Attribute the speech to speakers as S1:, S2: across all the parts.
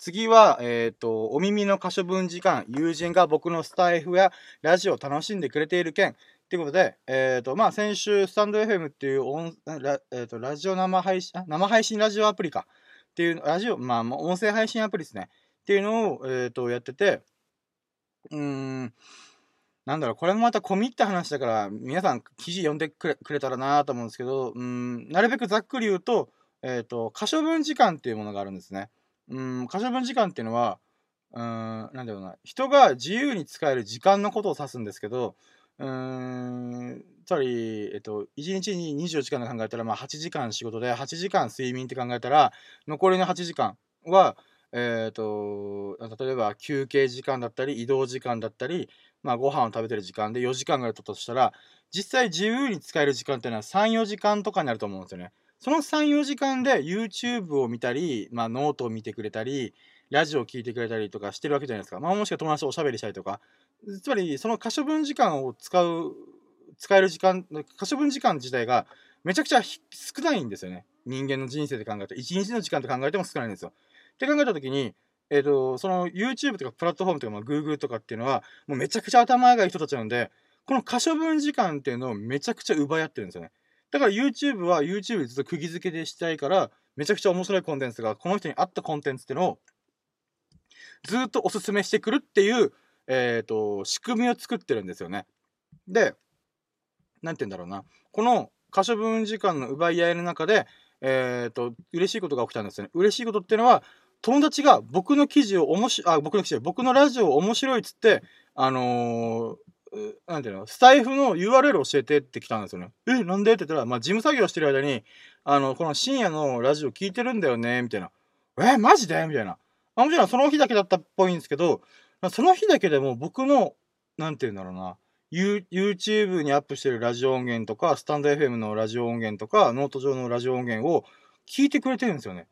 S1: 次は、えっ、ー、と、お耳の可処分時間、友人が僕のスタイフやラジオを楽しんでくれている件、ということで、えっ、ー、と、まあ、先週、スタンド FM っていう音ラ,、えーと、ラジオ生配信、生配信ラジオアプリか。っていう、ラジオ、まあ、音声配信アプリですね。っていうのを、えっ、ー、と、やってて、うーん、なんだろう、これもまた込み入った話だから、皆さん記事読んでくれくれたらなと思うんですけど、うん、なるべくざっくり言うと、えっ、ー、と、可処分時間っていうものがあるんですね。うん、可処分時間っていうのは、うん、なんだろうな、人が自由に使える時間のことを指すんですけど、うん、つまり、えっと、1日に24時間で考えたら、まあ、8時間仕事で、8時間睡眠って考えたら、残りの8時間は、えっと、例えば休憩時間だったり、移動時間だったり、まあ、ご飯を食べてる時間で4時間ぐらい取ったとしたら、実際自由に使える時間っていうのは3、4時間とかになると思うんですよね。その3、4時間で YouTube を見たり、まあ、ノートを見てくれたり、ラジオを聴いてくれたりとかしてるわけじゃないですか。まあ、もしくは友達とおしゃべりしたりとか。つまり、その可処分時間を使う、使える時間、可処分時間自体がめちゃくちゃ少ないんですよね。人間の人生で考えて。1日の時間と考えても少ないんですよ。って考えたときに、えっ、ー、と、その YouTube とかプラットフォームとか、まあ、Google とかっていうのは、もうめちゃくちゃ頭がいい人たちなんで、この可処分時間っていうのをめちゃくちゃ奪い合ってるんですよね。だから YouTube は YouTube でずっと釘付けでしたいから、めちゃくちゃ面白いコンテンツが、この人に合ったコンテンツっていうのをずっとおすすめしてくるっていう、えっ、ー、と、仕組みを作ってるんですよね。で、なんて言うんだろうな。この可処分時間の奪い合いの中で、えっ、ー、と、嬉しいことが起きたんですよね。嬉しいことっていうのは、友達が僕の記事を面白い、あ、僕の記事、僕のラジオを面白いっつって、あのー、なんていうの、スタイフの URL 教えてって来たんですよね。え、なんで？って言ったら、まあ、事務作業してる間に、あの、この深夜のラジオ聞いてるんだよね、みたいな。え、マジで？みたいな。あもちろんその日だけだったっぽいんですけど、その日だけでも僕の、なんて言うんだろうな、YouTube にアップしてるラジオ音源とか、 stand.fm のラジオ音源とか、ノート上のラジオ音源を聞いてくれてるんですよね。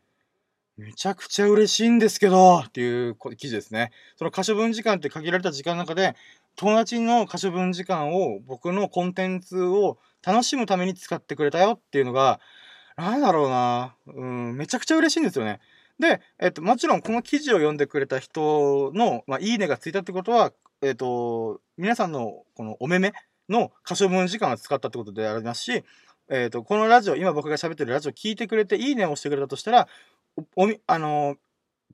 S1: めちゃくちゃ嬉しいんですけど、っていう記事ですね。その可処分時間って限られた時間の中で、友達の可処分時間を僕のコンテンツを楽しむために使ってくれたよっていうのが、なんだろうな、うん、めちゃくちゃ嬉しいんですよね。で、えっと、もちろんこの記事を読んでくれた人の、まあ、いいねがついたってことは、えっと、皆さんのこのお目目の可処分時間を使ったってことでありますし、えっと、このラジオ、今僕が喋ってるラジオ聞いてくれて、いいねをしてくれたとしたら、お、おあの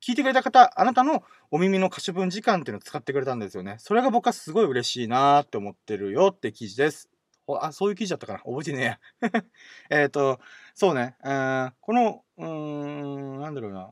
S1: 聞いてくれた方、あなたのお耳の可処分時間っていうのを使ってくれたんですよね。それが僕はすごい嬉しいなーって思ってるよって記事です。あ、そういう記事だったかな？覚えてねえや。えっと、そうね。うん、この、うーん、なんだろうな。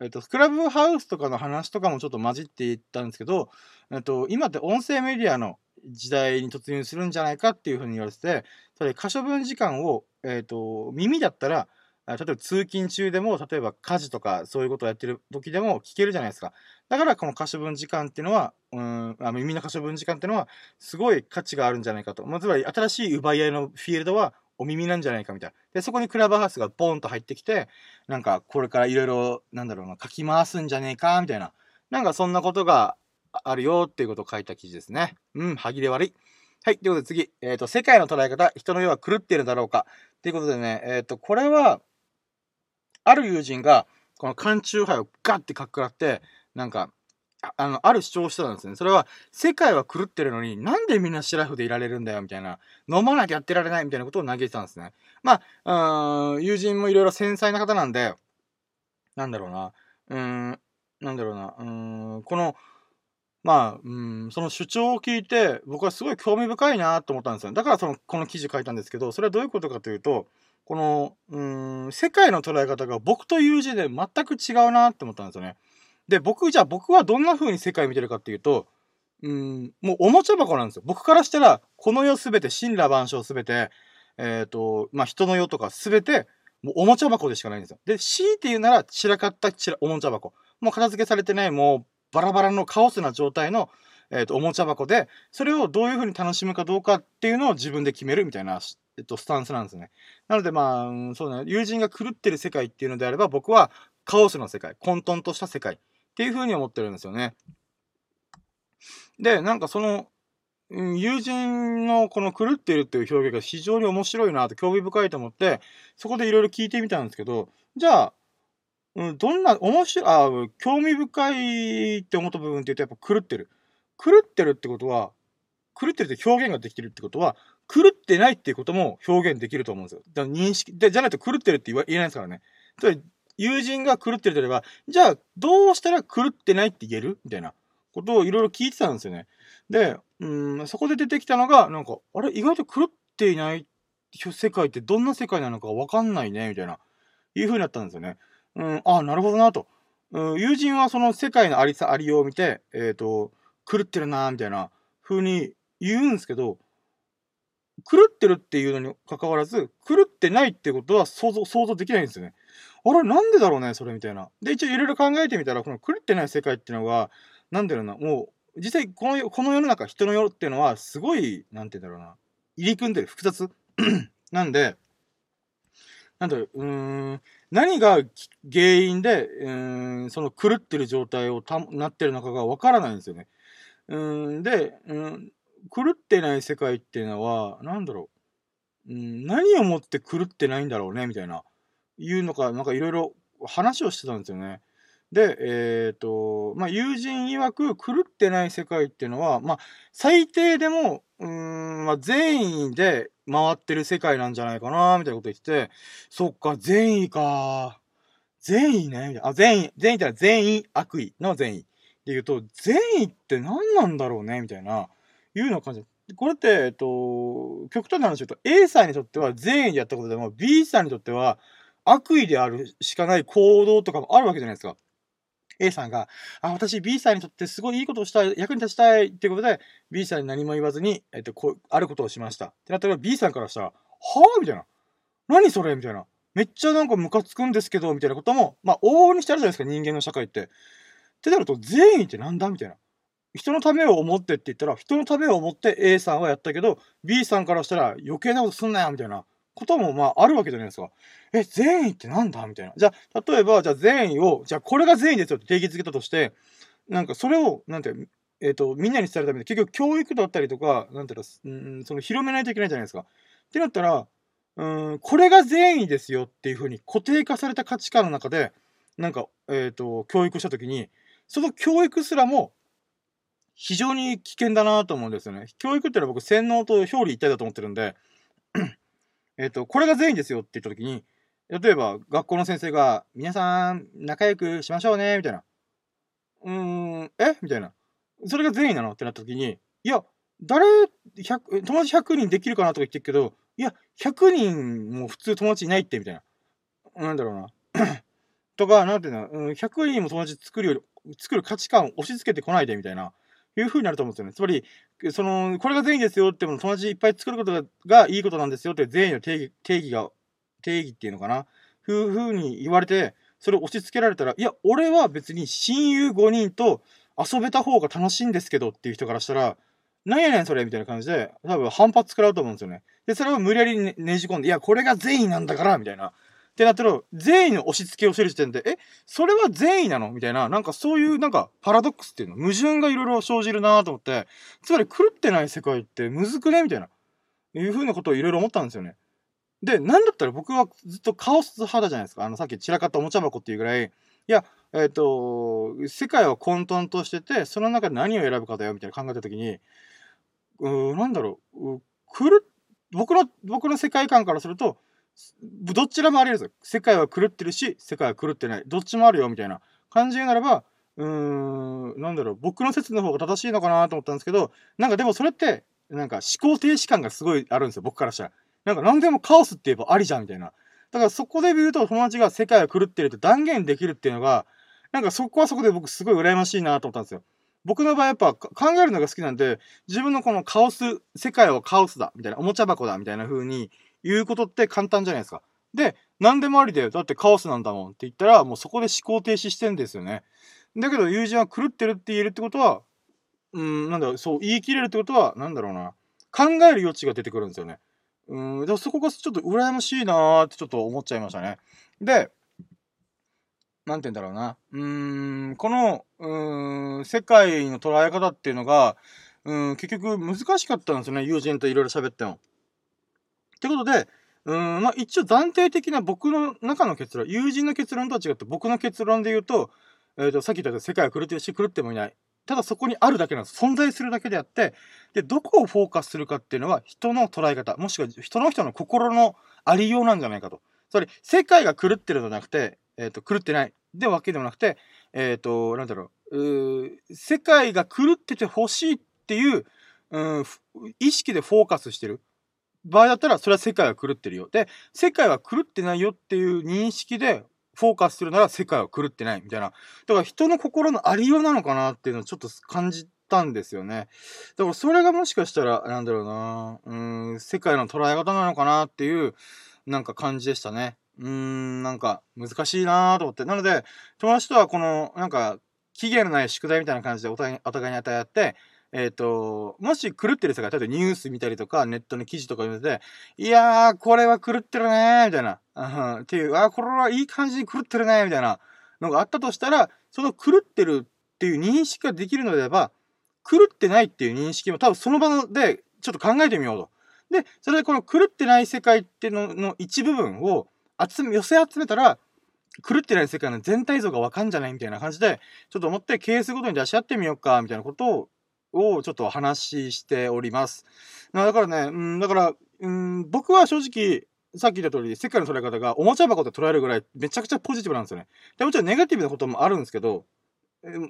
S1: えっと、スクラブハウスとかの話とかもちょっと混じっていったんですけど、えっと、今って音声メディアの時代に突入するんじゃないかっていうふうに言われてて、それ可処分時間を、えっと、耳だったら、例えば通勤中でも、例えば家事とかそういうことをやってる時でも聞けるじゃないですか。だからこの可処分時間っていうのは、うん、あ耳の可処分時間っていうのは、すごい価値があるんじゃないかと。まあ、つまり新しい奪い合いのフィールドはお耳なんじゃないかみたいな。で、そこにクラブハウスがボーンと入ってきて、なんかこれからいろいろ、なんだろうな、書き回すんじゃねえかみたいな。なんかそんなことがあるよっていうことを書いた記事ですね。うん、歯切れ悪い。はい。ということで次、えっ、ー、と、世界の捉え方、人の世は狂っているだろうか。ということでね、えっ、ー、と、これは、ある友人が、この缶中杯をガッてかっくらって、なんか、あの、ある主張をしてたんですね。それは、世界は狂ってるのに、なんでみんなシラフでいられるんだよ、みたいな。飲まなきゃやってられない、みたいなことを投げてたんですね。まあ、うん、友人もいろいろ繊細な方なんで、なんだろうな。うん、なんだろうな。うん、この、まあ、うん、その主張を聞いて、僕はすごい興味深いなと思ったんですよ。だからその、この記事書いたんですけど、それはどういうことかというと、この、うん、世界の捉え方が僕という字で全く違うなって思ったんですよね。で、僕、じゃあ僕はどんな風に世界見てるかっていうと、うん、もうおもちゃ箱なんですよ。僕からしたら、この世すべて、神羅万象すべて、えっ、ー、と、まあ、人の世とかすべて、もうおもちゃ箱でしかないんですよ。で、強いて言うなら、散らかったちらおもちゃ箱。もう片付けされてない、もうバラバラのカオスな状態の、えっ、ー、と、おもちゃ箱で、それをどういう風に楽しむかどうかっていうのを自分で決めるみたいな、えっと、スタンスなんですね。なので、まあ、うんそうね、友人が狂ってる世界っていうのであれば、僕はカオスの世界、混沌とした世界。っていうふうに思ってるんですよね。で、なんかその、友人のこの狂っているっていう表現が非常に面白いなと興味深いと思って、そこでいろいろ聞いてみたんですけど、じゃあ、うん、どんな、面白い、あ、興味深いって思った部分って言うとやっぱ狂ってる。狂ってるってことは、狂ってるって表現ができてるってことは、狂ってないっていうことも表現できると思うんですよ。だから認識、で、じゃないと狂ってるって言えないですからね。つまり、友人が狂ってるとれば、じゃあ、どうしたら狂ってないって言えるみたいなことをいろいろ聞いてたんですよね。で、うん、そこで出てきたのが、なんか、あれ、意外と狂っていない世界ってどんな世界なのかわかんないね、みたいな、いう風になったんですよね。うん、あ、なるほどなと。うん、友人はその世界のありさ、ありようを見て、えっ、ー、と、狂ってるな、みたいな風に言うんですけど、狂ってるっていうのに関わらず、狂ってないってことは想像、想像できないんですよね。あれ、なんでだろうね、それみたいな。で、一応いろいろ考えてみたら、この狂ってない世界っていうのが、なんだろうな、もう、実際この、この世の中、人の世っていうのは、すごい、なんて言うんだろうな、入り組んでる、複雑 なんで、なんだろう、うーん、何が原因で、うーん、その狂ってる状態をたなってるのかがわからないんですよね。うん、で、うん、狂ってない世界っていうのは、なんだろう、うん、何をもって狂ってないんだろうね、みたいな、いうのか、なんかいろいろ話をしてたんですよね。で、えっ、ー、と、まあ、友人曰く狂ってない世界っていうのは、まあ、最低でも、うん、まあ、善意で回ってる世界なんじゃないかな、みたいなこと言ってて、そっか、善意か。善意ね。あ、善意、善意ってのは善意、悪意の善意。で言うと、善意って何なんだろうね、みたいな、いうのを感じこれって、えっと、極端な話を言うと、A さんにとっては善意でやったことでも、B さんにとっては悪意であるしかない行動とかもあるわけじゃないですか。A さんが、あ、私 B さんにとってすごいいいことをしたい、役に立ちたいっていうことで、B さんに何も言わずに、えっと、こう、あることをしました。ってなったら B さんからしたら、はぁみたいな。何それ？みたいな。めっちゃなんかムカつくんですけど、みたいなことも、まあ、往々にしてあるじゃないですか、人間の社会って。ってなると、善意ってなんだ？みたいな。人のためを思ってって言ったら、人のためを思って A さんはやったけど、B さんからしたら余計なことすんなよみたいなこともまああるわけじゃないですか。え、善意ってなんだみたいな。じゃあ、例えば、じゃあ善意を、じゃあこれが善意ですよって定義づけたとして、なんかそれを、なんて、えっ、ー、と、みんなに伝えるために結局教育だったりとか、なんていうの、うん、その広めないといけないじゃないですか。ってなったら、うん、これが善意ですよっていうふうに固定化された価値観の中で、なんか、えっ、ー、と、教育したときに、その教育すらも非常に危険だなと思うんですよね。教育ってのは僕、洗脳と表裏一体だと思ってるんで、えっと、これが全員ですよって言った時に、例えば学校の先生が、皆さん仲良くしましょうね、みたいな。うーん、え？みたいな。それが全員なの？ってなった時に、いや、誰、友達100人できるかなとか言ってるけど、いや、100人も普通友達いないって、みたいな。なんだろうな。とか、なんていうの、うん、100人も友達作るより、作る価値観を押し付けてこないで、みたいな。いう風になると思うんですよね。つまり、その、これが善意ですよっても友達いっぱい作ることがいいことなんですよって善意の定義、定義が、定義っていうのかな。ふう風に言われて、それを押し付けられたら、いや、俺は別に親友5人と遊べた方が楽しいんですけどっていう人からしたら、なんやねんそれみたいな感じで、多分反発食らうと思うんですよね。で、それを無理やりねねじ込んで、いや、これが善意なんだからみたいな。ってなったら、善意の押し付けをしてる時点で、え、それは善意なの？みたいな、なんかそういうなんかパラドックスっていうの、矛盾がいろいろ生じるなと思って、つまり狂ってない世界ってむずくね？みたいな、いうふうなことをいろいろ思ったんですよね。で、なんだったら僕はずっとカオス派じゃないですか。あの、さっき散らかったおもちゃ箱っていうぐらい、いや、えっ、ー、と、世界は混沌としてて、その中で何を選ぶかだよ、みたいな考えたときに、うー、なんだろう、狂僕の、僕の世界観からすると、どちらもありですよ。世界は狂ってるし、世界は狂ってない。どっちもあるよ、みたいな感じならば、うーん、なんだろう、僕の説の方が正しいのかなと思ったんですけど、なんかでもそれって、なんか思考停止感がすごいあるんですよ、僕からしたら。なんか何でもカオスって言えばありじゃん、みたいな。だからそこで言うと友達が世界は狂ってるって断言できるっていうのが、なんかそこはそこで僕すごい羨ましいなと思ったんですよ。僕の場合やっぱ考えるのが好きなんで、自分のこのカオス、世界はカオスだ、みたいな、おもちゃ箱だ、みたいな風に言うことって簡単じゃないですか。で、何でもありだよ。だってカオスなんだもんって言ったら、もうそこで思考停止してんですよね。だけど友人は狂ってるって言えるってことは、うん、なんだそう、言い切れるってことは、なんだろうな。考える余地が出てくるんですよね。うん、だからそこがちょっと羨ましいなーってちょっと思っちゃいましたね。で、なんて言うんだろうな。うーん、この、うん、世界の捉え方っていうのが、うん、結局難しかったんですよね。友人といろいろ喋っても。ってことで、うん、まあ一応暫定的な僕の中の結論、友人の結論とは違って僕の結論で言うと、えっ、と、さっき言ったように世界は狂ってるし狂ってもいない。ただそこにあるだけなんです。存在するだけであって、で、どこをフォーカスするかっていうのは人の捉え方、もしくは人の人の心のありようなんじゃないかと。つまり、世界が狂ってるのではなくて、えっ、ー、と、狂ってない。でわけでもなくて、えっ、ー、と、なんだろう、う世界が狂っててほしいっていう、うん、意識でフォーカスしてる。場合だったら、それは世界は狂ってるよ。で、世界は狂ってないよっていう認識でフォーカスするなら世界は狂ってないみたいな。だから人の心のありようなのかなっていうのをちょっと感じたんですよね。だからそれがもしかしたら、なんだろうなうん、世界の捉え方なのかなっていう、なんか感じでしたね。うーん、なんか難しいなと思って。なので、友達とはこの、なんか、期限のない宿題みたいな感じでお互いに与え合って、えっ、ー、と、もし狂ってる人が、例えばニュース見たりとか、ネットの記事とか読んでて、いやー、これは狂ってるねー、みたいな、うん、っていう、あー、これはいい感じに狂ってるねー、みたいなのがあったとしたら、その狂ってるっていう認識ができるのであれば、狂ってないっていう認識も多分その場でちょっと考えてみようと。で、それでこの狂ってない世界っていうのの一部分を集め、寄せ集めたら、狂ってない世界の全体像がわかんじゃないみたいな感じで、ちょっと思ってケースごとに出し合ってみようか、みたいなことををちょっと話しております。だからね、うん、だから、うん、僕は正直、さっき言った通り、世界の捉え方がおもちゃ箱で捉えるぐらいめちゃくちゃポジティブなんですよね。でもちろんネガティブなこともあるんですけど、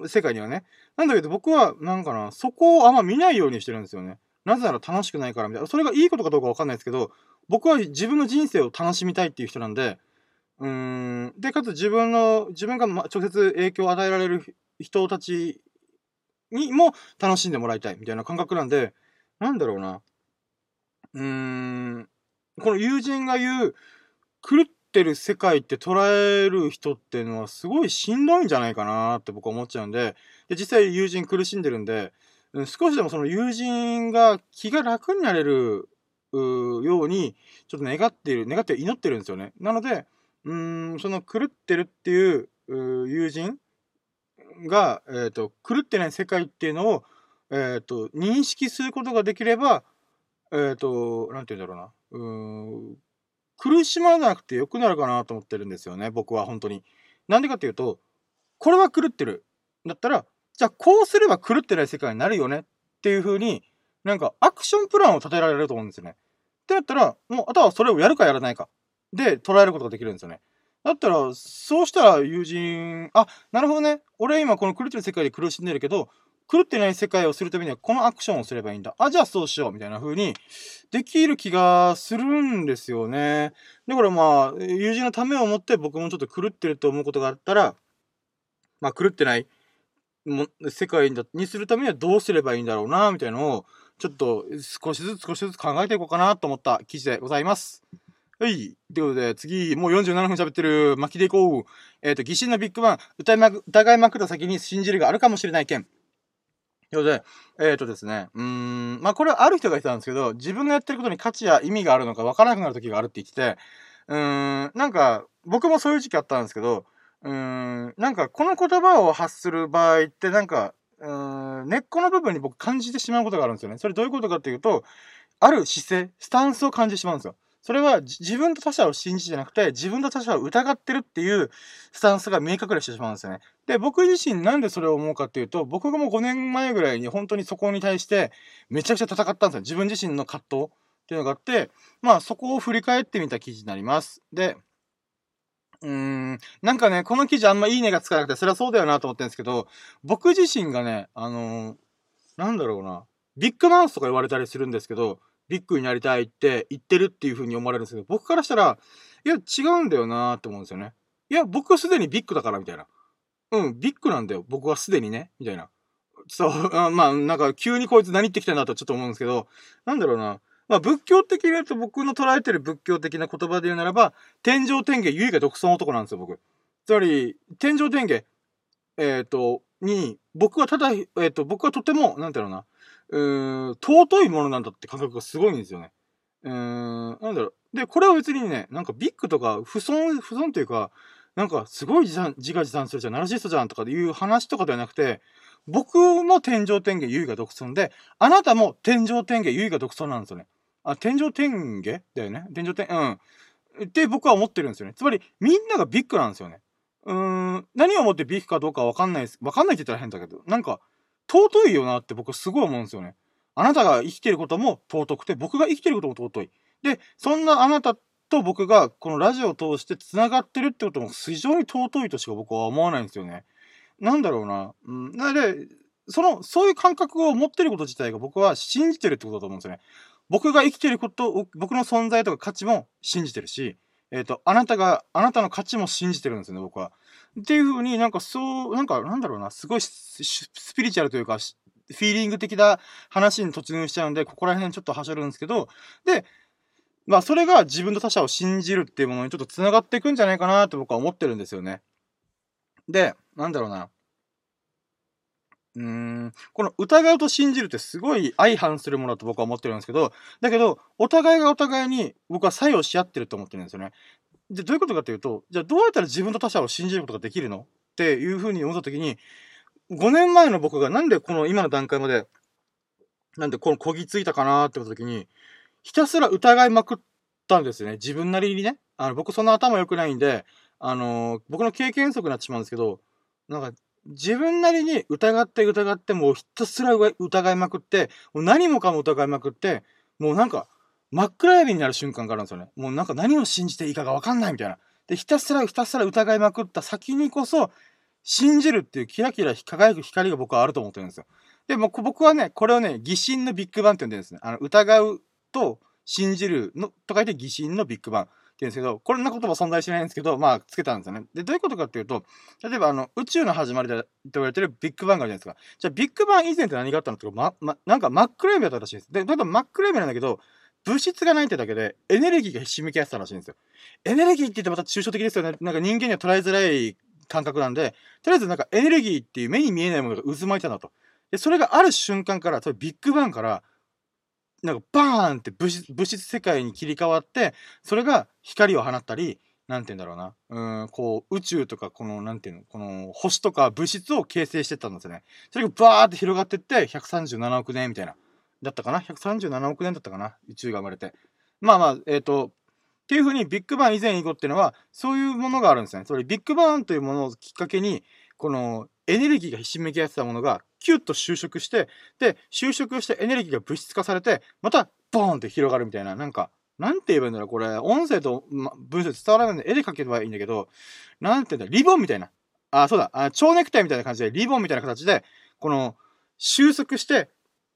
S1: 世界にはね。なんだけど僕は、なんかな、そこをあんま見ないようにしてるんですよね。なぜなら楽しくないからみたいな。それがいいことかどうかわかんないですけど、僕は自分の人生を楽しみたいっていう人なんで、うん。で、かつ自分の、自分が直接影響を与えられる人たちにも楽しんでもらいたいみたいな感覚なんで、なんだろうな。うーん、この友人が言う、狂ってる世界って捉える人っていうのはすごいしんどいんじゃないかなって僕は思っちゃうんで、で実際友人苦しんでるんで、少しでもその友人が気が楽になれるように、ちょっと願っている、願って祈ってるんですよね。なので、うーん、その狂ってるっていう友人が、えっ、ー、と、狂ってない世界っていうのを、えっ、ー、と、認識することができれば、えっ、ー、と、なんて言うんだろうな。うん、苦しまなくてよくなるかなと思ってるんですよね、僕は本当に。なんでかっていうと、これは狂ってる。だったら、じゃあこうすれば狂ってない世界になるよねっていう風に、なんかアクションプランを立てられると思うんですよね。ってなったら、もうあとはそれをやるかやらないか。で、捉えることができるんですよね。だったら、そうしたら友人、あ、なるほどね。俺今この狂ってる世界で苦しんでるけど、狂ってない世界をするためにはこのアクションをすればいいんだ。あ、じゃあそうしよう。みたいな風にできる気がするんですよね。だからまあ、友人のためを思って僕もちょっと狂ってると思うことがあったら、まあ狂ってないも世界にするためにはどうすればいいんだろうな、みたいなのを、ちょっと少しずつ少しずつ考えていこうかなと思った記事でございます。はい。ということで、次、もう47分喋ってる、巻きでいこう。えっ、ー、と、疑心のビッグバン、疑いまく、疑いまくった先に信じるがあるかもしれない件。ということで、えっ、ー、とですね、うーん、まあこれはある人が言ってたんですけど、自分がやってることに価値や意味があるのか分からなくなる時があるって言ってて、うーん、なんか、僕もそういう時期あったんですけど、うーん、なんかこの言葉を発する場合ってなんか、うーん、根っこの部分に僕感じてしまうことがあるんですよね。それどういうことかっていうと、ある姿勢、スタンスを感じてしまうんですよ。それは自分と他者を信じじゃなくて、自分と他者を疑ってるっていうスタンスが明確にしてしまうんですよね。で、僕自身なんでそれを思うかっていうと、僕がもう5年前ぐらいに本当にそこに対してめちゃくちゃ戦ったんですよ。自分自身の葛藤っていうのがあって、まあそこを振り返ってみた記事になります。で、うーん、なんかね、この記事あんまいいねがつかなくて、それはそうだよなと思ってるんですけど、僕自身がね、あのー、なんだろうな、ビッグマウスとか言われたりするんですけど、ビッグになりたいって言ってるっていう風に思われるんですけど、僕からしたら、いや、違うんだよなーって思うんですよね。いや、僕はすでにビッグだからみたいな。うん、ビッグなんだよ。僕はすでにね。みたいな。そう、あまあ、なんか急にこいつ何言ってきたんだとちょっと思うんですけど、なんだろうな。まあ、仏教的に言うと僕の捉えてる仏教的な言葉で言うならば、天上天下、唯我独尊男なんですよ、僕。つまり、天上天下、えっ、ー、と、に、僕はただ、えっ、ー、と、僕はとても、なんていうな、うーん、尊いものなんだって感覚がすごいんですよね。うーん、なんだろう。で、これは別にね、なんかビッグとか、不損、不損というか、なんかすごい自自画自賛するじゃん、ナルシストじゃんとかいう話とかではなくて、僕も天上天下優位が独尊で、あなたも天上天下優位が独尊なんですよね。あ、天井天下だよね。天井天、うん。って僕は思ってるんですよね。つまり、みんながビッグなんですよね。うーん、何をもってビッグかどうかわかんないです。わかんないって言ったら変だけど、なんか、尊いよなって僕すごい思うんですよね。あなたが生きてることも尊くて、僕が生きてることも尊い。で、そんなあなたと僕がこのラジオを通して繋がってるってことも非常に尊いとしか僕は思わないんですよね。なんだろうな。うん。なので、その、そういう感覚を持ってること自体が僕は信じてるってことだと思うんですよね。僕が生きてることを、僕の存在とか価値も信じてるし、えっ、ー、と、あなたが、あなたの価値も信じてるんですよね、僕は。っていう風になんかそう、なんかなんだろうな、すごいスピリチュアルというか、フィーリング的な話に突入しちゃうんで、ここら辺ちょっとはしょるんですけど、で、まあそれが自分と他者を信じるっていうものにちょっと繋がっていくんじゃないかなと僕は思ってるんですよね。で、なんだろうな。うーん、この疑うと信じるってすごい相反するものだと僕は思ってるんですけど、だけど、お互いがお互いに僕は作用し合ってると思ってるんですよね。で、どういうことかというと、じゃあどうやったら自分と他者を信じることができるの？っていうふうに思ったときに、5年前の僕がなんでこの今の段階まで、なんでこのこぎついたかなって思ったときに、ひたすら疑いまくったんですよね。自分なりにね。あの、僕そんな頭良くないんで、あのー、僕の経験則になってしまうんですけど、なんか、自分なりに疑って疑って、もうひたすら疑いまくって、もう何もかも疑いまくって、もうなんか、真っ暗闇になる瞬間があるんですよね。もうなんか何を信じていいかがわかんないみたいな。で、ひたすらひたすら疑いまくった先にこそ、信じるっていうキラキラ輝く光が僕はあると思ってるんですよ。で、も僕はね、これをね、疑心のビッグバンって呼んでるんですね。あの、疑うと信じるの、と書いて疑心のビッグバン。って言うんですけど、これな言葉存在しないんですけど、まあ、つけたんですよね。で、どういうことかっていうと、例えば、あの、宇宙の始まりで、と言われてるビッグバンがあるじゃないですか。じゃあ、ビッグバン以前って何があったのってま、ま、なんか真っ暗闇だったらしいです。で、例えば真っ暗闇なんだけど、物質がないってだけで、エネルギーがひしめき合ってたらしいんですよ。エネルギーって言ってまた抽象的ですよね。なんか人間には捉えづらい感覚なんで、とりあえずなんかエネルギーっていう目に見えないものが渦巻いてたんだと。で、それがある瞬間から、それビッグバンから、なんかバーンって物質物質世界に切り替わって、それが光を放ったり、なんて言うんだろうな。うん、こう、宇宙とか、この、なんていうの、この、星とか物質を形成してたんですよね。それがバーって広がってって、137億年みたいな。だったかな ?137 億年だったかな？宇宙が生まれて。まあまあ、えっ、ー、と、っていうふうにビッグバン以前以後っていうのは、そういうものがあるんですね。それビッグバンというものをきっかけに、このエネルギーがひしめき合ってたものが、キュッと収縮して、で、収縮してエネルギーが物質化されて、また、ボーンって広がるみたいな、なんか、なんて言えばいいんだろうこれ、音声と、ま、文章伝わらないんで絵で描けばいいんだけど、なんて言うんだリボンみたいな。あ、そうだ。あ蝶ネクタイみたいな感じで、リボンみたいな形で、この、収束して、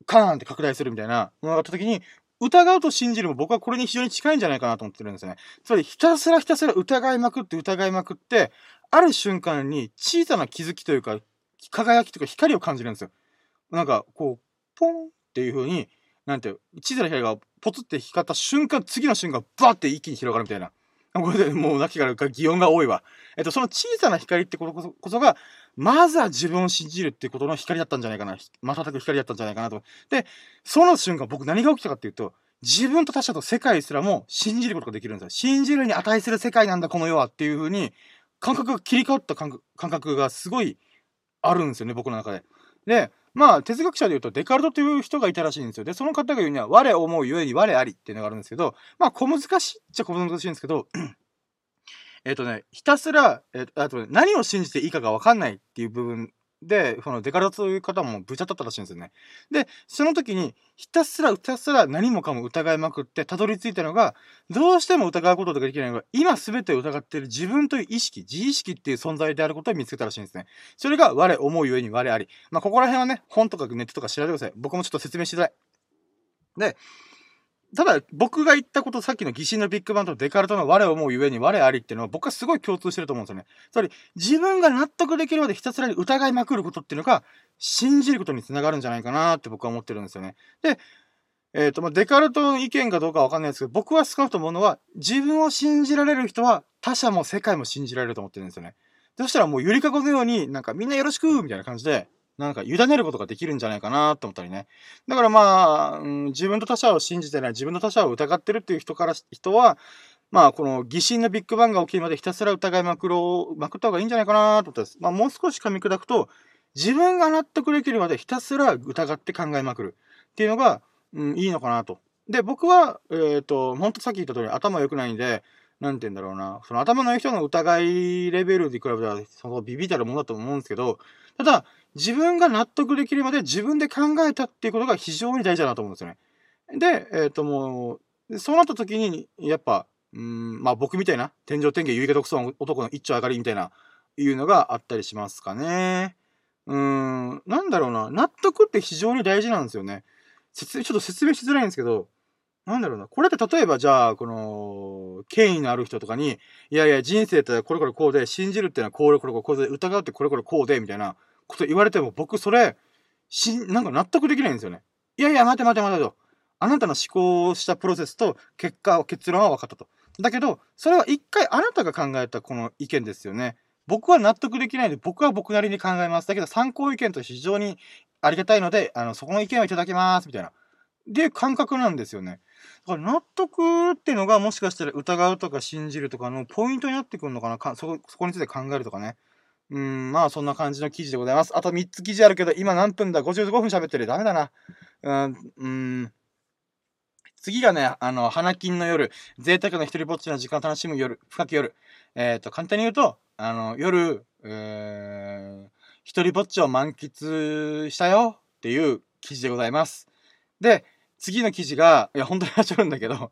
S1: カーンって拡大するみたいなものがあった時に、疑うと信じるも僕はこれに非常に近いんじゃないかなと思ってるんですね。つまりひたすらひたすら疑いまくって疑いまくって、ある瞬間に小さな気づきというか、輝きというか光を感じるんですよ。なんか、こう、ポンっていう風に、なんて、小さな光がポツって光った瞬間、次の瞬間、バーって一気に広がるみたいな。これでもう、なきから擬音が多いわ。えっと、その小さな光ってことこそが、まずは自分を信じるっていうことの光だったんじゃないかな。瞬く光だったんじゃないかなと。で、その瞬間、僕何が起きたかっていうと、自分と他者と世界すらも信じることができるんですよ。信じるに値する世界なんだ、この世はっていう風に、感覚が切り替わった感覚がすごいあるんですよね、僕の中で。で、まあ、哲学者で言うと、デカルトという人がいたらしいんですよ。で、その方が言うには、我思うゆえに我ありっていうのがあるんですけど、まあ、小難しいっちゃ小難しいんですけど、えっとね、ひたすら、えっと、あと、ね、何を信じていいかがわかんないっていう部分で、そのデカルトという方もぶちゃったらしいんですよね。で、その時に、ひたすらひたすら何もかも疑いまくって、たどり着いたのが、どうしても疑うことができないのが、今全てを疑っている自分という意識、自意識っていう存在であることを見つけたらしいんですね。それが我思うゆえに我あり。まあ、ここら辺はね、本とかネットとか調べてください。僕もちょっと説明しづらい。で、ただ、僕が言ったこと、さっきの疑心のビッグバンとデカルトの我を思うゆえに我ありっていうのは僕はすごい共通してると思うんですよね。つまり、自分が納得できるまでひたすらに疑いまくることっていうのが、信じることにつながるんじゃないかなって僕は思ってるんですよね。で、えっ、ー、と、まあ、デカルトの意見かどうかわかんないですけど、僕は少なくと思うのは、自分を信じられる人は他者も世界も信じられると思ってるんですよね。そしたらもうゆりかごのように、なんかみんなよろしくみたいな感じで、なんか委ねることができるんじゃないかなと思ったりね。だからまあ、うん、自分と他者を信じてない、自分の他者を疑ってるっていう人から、人は、まあ、この疑心のビッグバンが起きるまでひたすら疑いまくろう、まくった方がいいんじゃないかなと思ったんです。まあ、もう少し噛み砕くと、自分が納得できるまでひたすら疑って考えまくるっていうのが、うん、いいのかなとで、僕は、えっ、ー、と、ほんとさっき言った通り頭良くないんで、なんて言うんだろうな、その頭のいい人の疑いレベルで比べたら、そのビビたるものだと思うんですけど、ただ、自分が納得できるまで自分で考えたっていうことが非常に大事だなと思うんですよね。で、えっ、ー、ともう、そうなった時に、やっぱ、うん、まあ僕みたいな、天井天下、結花独尊男の一丁上がりみたいな、いうのがあったりしますかね。うん、なんだろうな、納得って非常に大事なんですよね。説明、ちょっと説明しづらいんですけど、なんだろうな、これって例えばじゃあ、この、権威のある人とかに、いやいや、人生ってこれこれこうで、信じるっていうのはこれこれこうで、疑うってこれこれこうで、みたいなこと言われても、僕それ、し、なんか納得できないんですよね。いやいや、待て待て待てと。あなたの思考したプロセスと結果、結論は分かったと。だけど、それは一回あなたが考えたこの意見ですよね。僕は納得できないので、僕は僕なりに考えます。だけど、参考意見として非常にありがたいので、あの、そこの意見をいただきます、みたいな。で、感覚なんですよね。だから納得っていうのが、もしかしたら疑うとか信じるとかのポイントになってくるのかなかそこ、そこについて考えるとかね。うん、まあそんな感じの記事でございます。あと3つ記事あるけど、今何分だ ?55 分喋ってる。ダメだな。うん、うん次がね、あの、花金の夜、贅沢な一人ぼっちの時間を楽しむ夜、深き夜。えっ、ー、と、簡単に言うと、あの、夜、えー、一人ぼっちを満喫したよっていう記事でございます。で、次の記事が、いや、本当に話しるんだけど、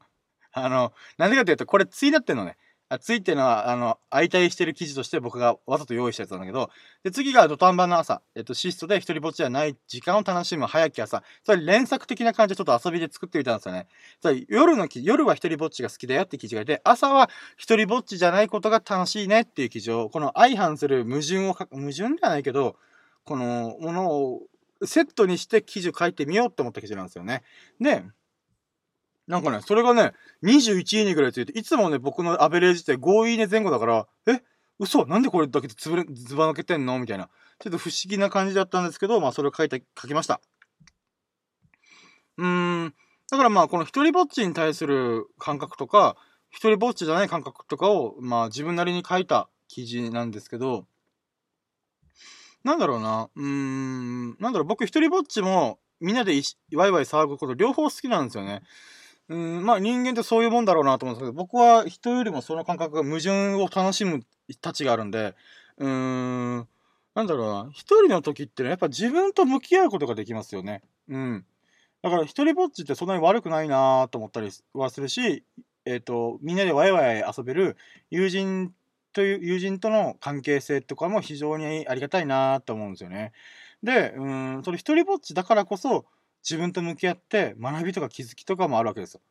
S1: あの、なんでかっていうと、これ対になってんのね。あついっていうのは、あの、相対してる記事として僕がわざと用意したやつなんだけど、で、次が土壇場の朝、えっと、シストで一人ぼっちじゃない時間を楽しむ早き朝。それ連作的な感じでちょっと遊びで作ってみたんですよね。それ夜の記、夜は一人ぼっちが好きだよって記事がいて、朝は一人ぼっちじゃないことが楽しいねっていう記事を、この相反する矛盾を、矛盾ではないけど、このものをセットにして記事を書いてみようって思った記事なんですよね。で、なんかね、それがね、21いいねぐらいついて、いつもね、僕のアベレージって5いいね前後だから、え嘘？なんでこれだけでつぶれ、ずば抜けてんの？みたいな。ちょっと不思議な感じだったんですけど、まあそれを書いて、書きました。うーん。だからまあこの一人ぼっちに対する感覚とか、一人ぼっちじゃない感覚とかを、まあ自分なりに書いた記事なんですけど、なんだろうな、うーん、なんだろう、僕一人ぼっちもみんなでワイワイ騒ぐこと両方好きなんですよね。うん、まあ人間ってそういうもんだろうなと思うんですけど、僕は人よりもその感覚が矛盾を楽しむたちがあるんで、うーん、なんだろうな、一人の時ってのはやっぱ自分と向き合うことができますよね。うん。だから一人ぼっちってそんなに悪くないなと思ったりはするし、えっ、ー、と、みんなでワイワイ遊べる友人という、友人との関係性とかも非常にありがたいなと思うんですよね。で、うん、それ一人ぼっちだからこそ、自分と向き合って学びとか気づきとかもあるわけですよ。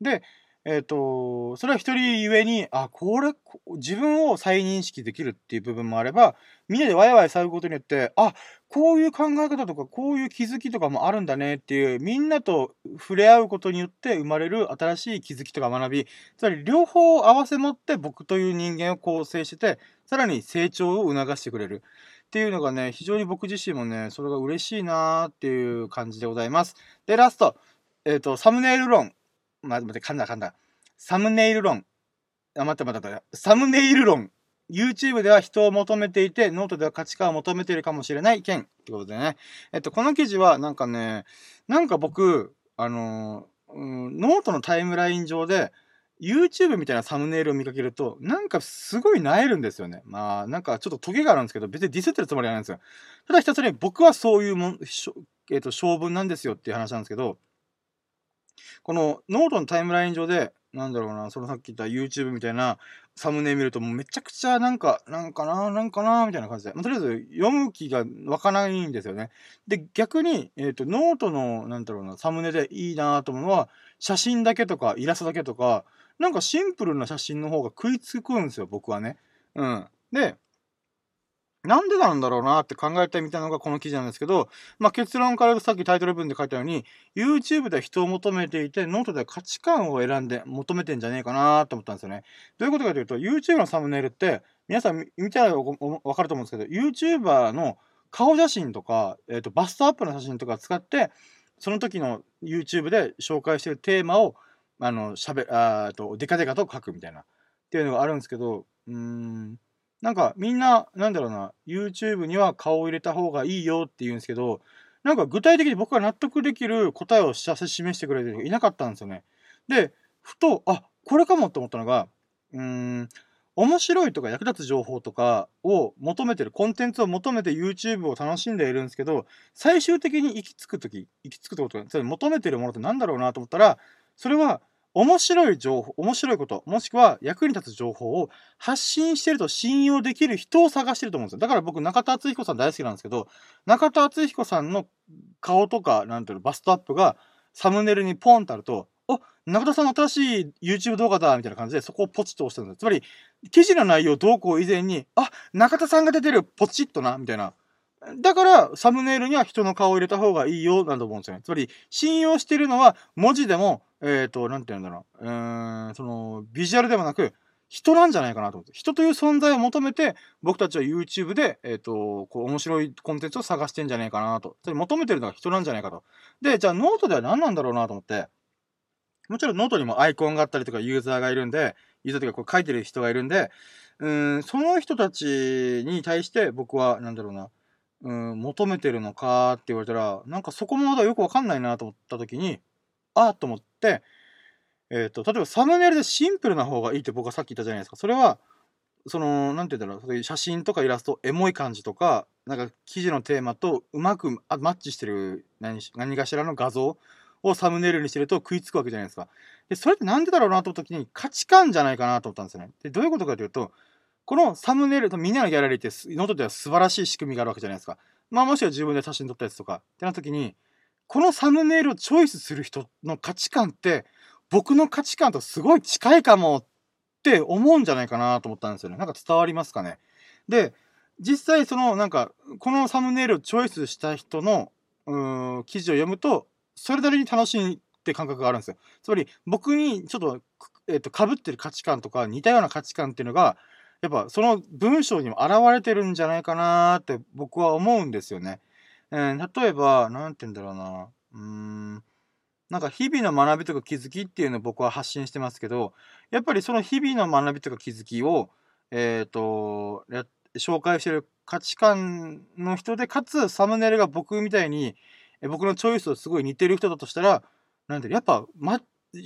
S1: で、えっ、ー、と、それは一人ゆえに、あ、これ、自分を再認識できるっていう部分もあれば、みんなでワイワイ騒ぐことによって、あ、こういう考え方とか、こういう気づきとかもあるんだねっていう、みんなと触れ合うことによって生まれる新しい気づきとか学び、つまり両方を合わせ持って僕という人間を構成してて、さらに成長を促してくれる。っていうのがね、非常に僕自身もね、それが嬉しいなーっていう感じでございます。で、ラスト。えっ、ー、と、サムネイル論。ま、待って、噛んだ噛んだ。サムネイル論。あ、待って待って待って。サムネイル論。YouTube では人を求めていて、ノートでは価値観を求めているかもしれない件ってことでね。えっと、この記事はなんかね、なんか僕、あのー、うん、ノートのタイムライン上で、YouTube みたいなサムネイルを見かけると、なんかすごい萎えるんですよね。まあ、なんかちょっとトゲがあるんですけど、別にディスってるつもりはないんですよ。ただひたすらに僕はそういうもん、えっ、ー、と、性分なんですよっていう話なんですけど、このノートのタイムライン上で、なんだろうな、そのさっき言った YouTube みたいなサムネ見るともうめちゃくちゃなんか、なんかな、なんかな、みたいな感じで、まあ、とりあえず読む気が湧かないんですよね。で、逆に、えっ、ー、と、ノートの、なんだろうな、サムネでいいなと思うのは、写真だけとかイラストだけとか、なんかシンプルな写真の方が食いつくんですよ、僕はね。うん。で、なんでなんだろうなって考えてみたのがこの記事なんですけど、まあ、結論からさっきタイトル文で書いたように、YouTube で人を求めていて、ノートで価値観を選んで求めてんじゃねえかなと思ったんですよね。どういうことかというと、YouTube のサムネイルって、皆さん見たらわかると思うんですけど、YouTuber の顔写真とか、えっ、ー、と、バストアップの写真とか使って、その時の YouTube で紹介してるテーマを、あの、喋、あと、デカデカと書くみたいな、っていうのがあるんですけど、うーん、なんかみんな、なんだろうな、YouTube には顔を入れた方がいいよって言うんですけど、なんか具体的に僕が納得できる答えを示してくれる人がいなかったんですよね。で、ふと、あ、これかもって思ったのが、うーん、面白いとか役立つ情報とかを求めてる、コンテンツを求めて YouTube を楽しんでいるんですけど、最終的に行き着くとき、行き着くってことが、つまり求めてるものって何だろうなと思ったら、それは面白い情報、面白いこと、もしくは役に立つ情報を発信してると信用できる人を探してると思うんですよ。だから僕、中田敦彦さん大好きなんですけど、中田敦彦さんの顔とか、なんていうの、バストアップがサムネイルにポンとあると、お中田さんの新しい YouTube 動画だみたいな感じでそこをポチッと押してるんです。つまり、記事の内容どうこう以前に、あ中田さんが出てるポチッとなみたいな。だから、サムネイルには人の顔を入れた方がいいよ、なんて思うんですよね。つまり、信用してるのは、文字でも、えっ、ー、と、なんて言うんだろう。うーん、その、ビジュアルでもなく、人なんじゃないかなと思って。人という存在を求めて、僕たちは YouTube で、えっ、ー、と、こう、面白いコンテンツを探してんじゃないかなと。それ求めてるのが人なんじゃないかと。で、じゃあノートでは何なんだろうなと思って。もちろんノートにもアイコンがあったりとかユーザーがいるんで、ユーザーというかこう書いてる人がいるんで、うん、その人たちに対して僕は、なんだろうな、うん、求めてるのかって言われたら、なんかそこもまだよくわかんないなと思った時に、ああと思って、えっ、ー、と、例えばサムネイルでシンプルな方がいいって僕はさっき言ったじゃないですか。それは、その、なんて言うんだろう、写真とかイラスト、エモい感じとか、なんか記事のテーマとうまくマッチしてる何何かしらの画像をサムネイルにしてると食いつくわけじゃないですか。で、それってなんでだろうなと思った時に価値観じゃないかなと思ったんですよね。で、どういうことかというと、このサムネイルとみんなのギャラリーって、ノートでは素晴らしい仕組みがあるわけじゃないですか。まあもしくは自分で写真撮ったやつとか、ってなった時に、このサムネイルをチョイスする人の価値観って、僕の価値観とすごい近いかもって思うんじゃないかなと思ったんですよね。なんか伝わりますかね。で、実際そのなんか、このサムネイルをチョイスした人の、うん記事を読むと、それなりに楽しいって感覚があるんですよ。つまり、僕にちょっと、えっ、ー、と、被ってる価値観とか似たような価値観っていうのが、やっぱその文章にも現れてるんじゃないかなって僕は思うんですよね。えー、例えば、なんて言うんだろうな。うーん。なんか日々の学びとか気づきっていうのを僕は発信してますけど、やっぱりその日々の学びとか気づきを、えっ、ー、と、紹介してる価値観の人で、かつサムネイルが僕みたいに、僕のチョイスとすごい似てる人だとしたら、なんで、やっぱ、ま、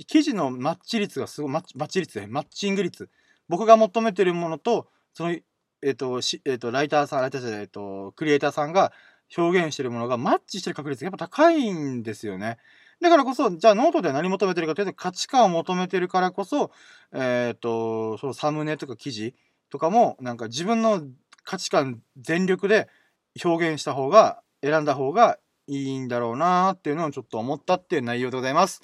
S1: 記事のマッチ率がすごい、マッチ率ね、マッチング率。僕が求めてるものと、その、えっ、ー、と、しえっ、ー、と、ライターさん、ライターじゃない、えっ、ー、と、クリエイターさんが表現してるものがマッチしてる確率がやっぱ高いんですよね。だからこそ、じゃあノートでは何求めてるかというと、価値観を求めてるからこそ、えっ、と、そのサムネとか記事とかも、なんか自分の価値観全力で表現した方が、選んだ方がいいんだろうなーっていうのをちょっと思ったっていう内容でございます。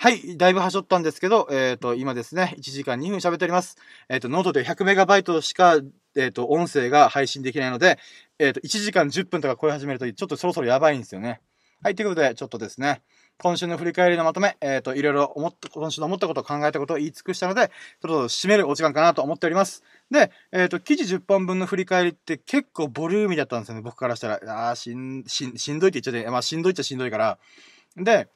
S1: はい、だいぶはしょったんですけど、えっ、ー、と、今ですね、1時間2分喋っております。えっ、ー、と、ノートで 100MB しか、えっ、ー、と、音声が配信できないので、えっ、と、1時間10分とか超え始めると、ちょっとそろそろやばいんですよね。はい、ということで、ちょっとですね、今週の振り返りのまとめ、えっ、と、いろいろ思った、今週の思ったことを、考えたことを言い尽くしたので、ちょっと締めるお時間かなと思っております。で、えっ、と、記事10本分の振り返りって結構ボリューミーだったんですよね、僕からしたら。ああ、しん、しん、しんどいって言っちゃって、まあ、しんどいっちゃしんどいから。で、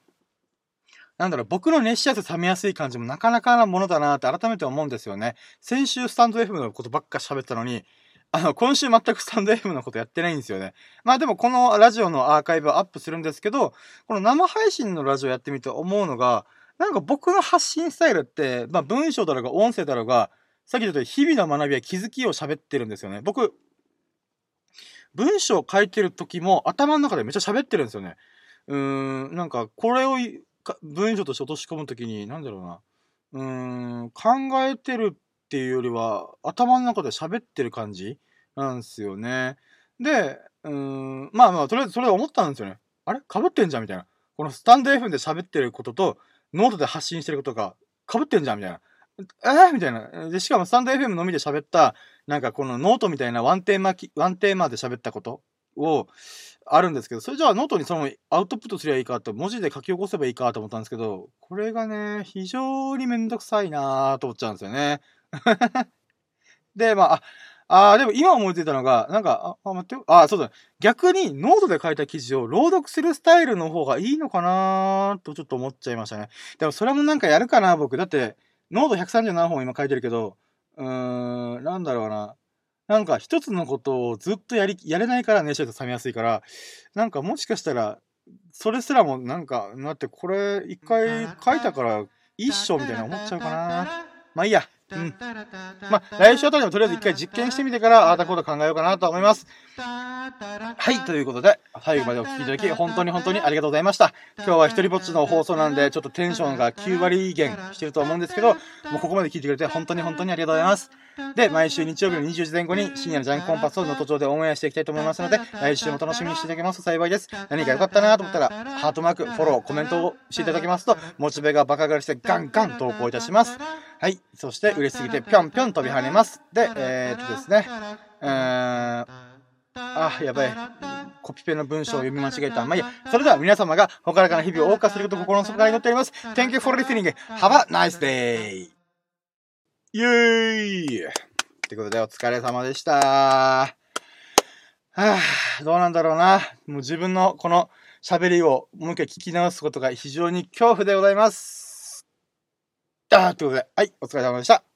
S1: なんだろう、僕の熱しやす冷めやすい感じもなかなかなものだなって改めて思うんですよね。先週スタンド FM のことばっか喋ったのに、あの、今週全くスタンド FM のことやってないんですよね。まあでもこのラジオのアーカイブはアップするんですけど、この生配信のラジオやってみて思うのが、なんか僕の発信スタイルって、まあ文章だろうが音声だろうが、さっき言ったように日々の学びや気づきを喋ってるんですよね。僕、文章を書いてる時も頭の中でめっちゃ喋ってるんですよね。うーん、なんかこれを文章として落とし込むときに、なんだろうな。うーん、考えてるっていうよりは、頭の中で喋ってる感じなんですよね。で、うん、まあまあ、とりあえずそれ思ったんですよね。あれ？被ってんじゃんみたいな。このスタンド F で喋ってることと、ノートで発信してることが被ってんじゃんみたいな。えー、みたいな。で、しかもスタンド FM のみで喋った、なんかこのノートみたいなワンテーマ、ワンテーマで喋ったことを、あるんですけど、それじゃあノートにそのアウトプットすればいいかと、文字で書き起こせばいいかと思ったんですけど、これがね、非常にめんどくさいなと思っちゃうんですよね。で、まあ、あ、あでも今思いついたのが、なんか、あ、あ待ってよ。あ、そうだ。逆にノートで書いた記事を朗読するスタイルの方がいいのかなとちょっと思っちゃいましたね。でもそれもなんかやるかな、僕。だって、ノート137本今書いてるけど、うーん、なんだろうな。なんか一つのことをずっとやり、やれないから熱してると冷めやすいから、なんかもしかしたら、それすらもなんか、だってこれ一回書いたから一緒みたいな思っちゃうかな。まあいいや。うん。まあ、来週あたりもとりあえず一回実験してみてから、ああたこと考えようかなと思います。はい、ということで、最後までお聴きいただき、本当に本当にありがとうございました。今日は一人ぼっちの放送なんで、ちょっとテンションが9割減してると思うんですけど、もうここまで聞いてくれて本当に本当にありがとうございます。で、毎週日曜日の20時前後に深夜のジャンコンパスを能登町でオンエアしていきたいと思いますので、来週も楽しみにしていただけますと幸いです。何か良かったなと思ったら、ハートマーク、フォロー、コメントをしていただけますと、モチベがバカ上がりしてガンガン投稿いたします。はい。そして、嬉しすぎてぴょんぴょん飛び跳ねます。で、えー、っとですね、うーん、あ、やばい。コピペの文章を読み間違えた。まあいいや。それでは皆様がほからかな日々を謳歌することを心の底から祈っております。Thank you for listening. Have a nice day. イェーイってことでお疲れ様でした。はぁ、どうなんだろうな。もう自分のこの喋りをもう一回聞き直すことが非常に恐怖でございます。あー、ということで、はい、お疲れ様でした。